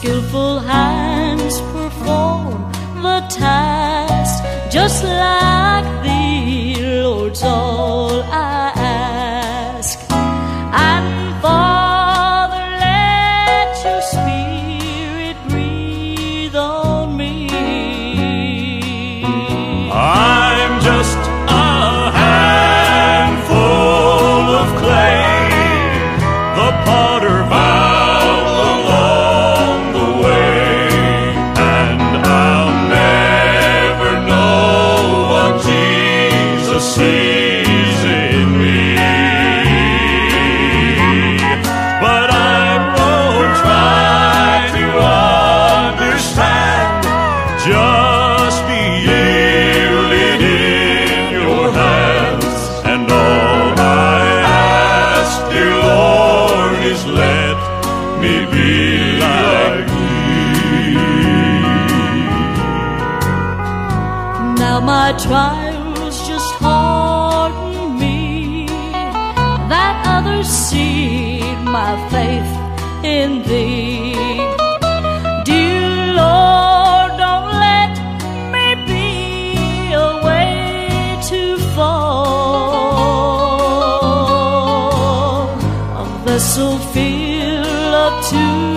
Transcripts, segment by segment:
skillful hands perform the task, just like the Lord's all sees in me. But I won't try to understand. Just be yielded in your hands, and all I ask, dear Lord, is let me be like thee. Now my trials see my faith in thee. Dear Lord, don't let me be away too far. A vessel filled up to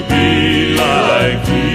be like you.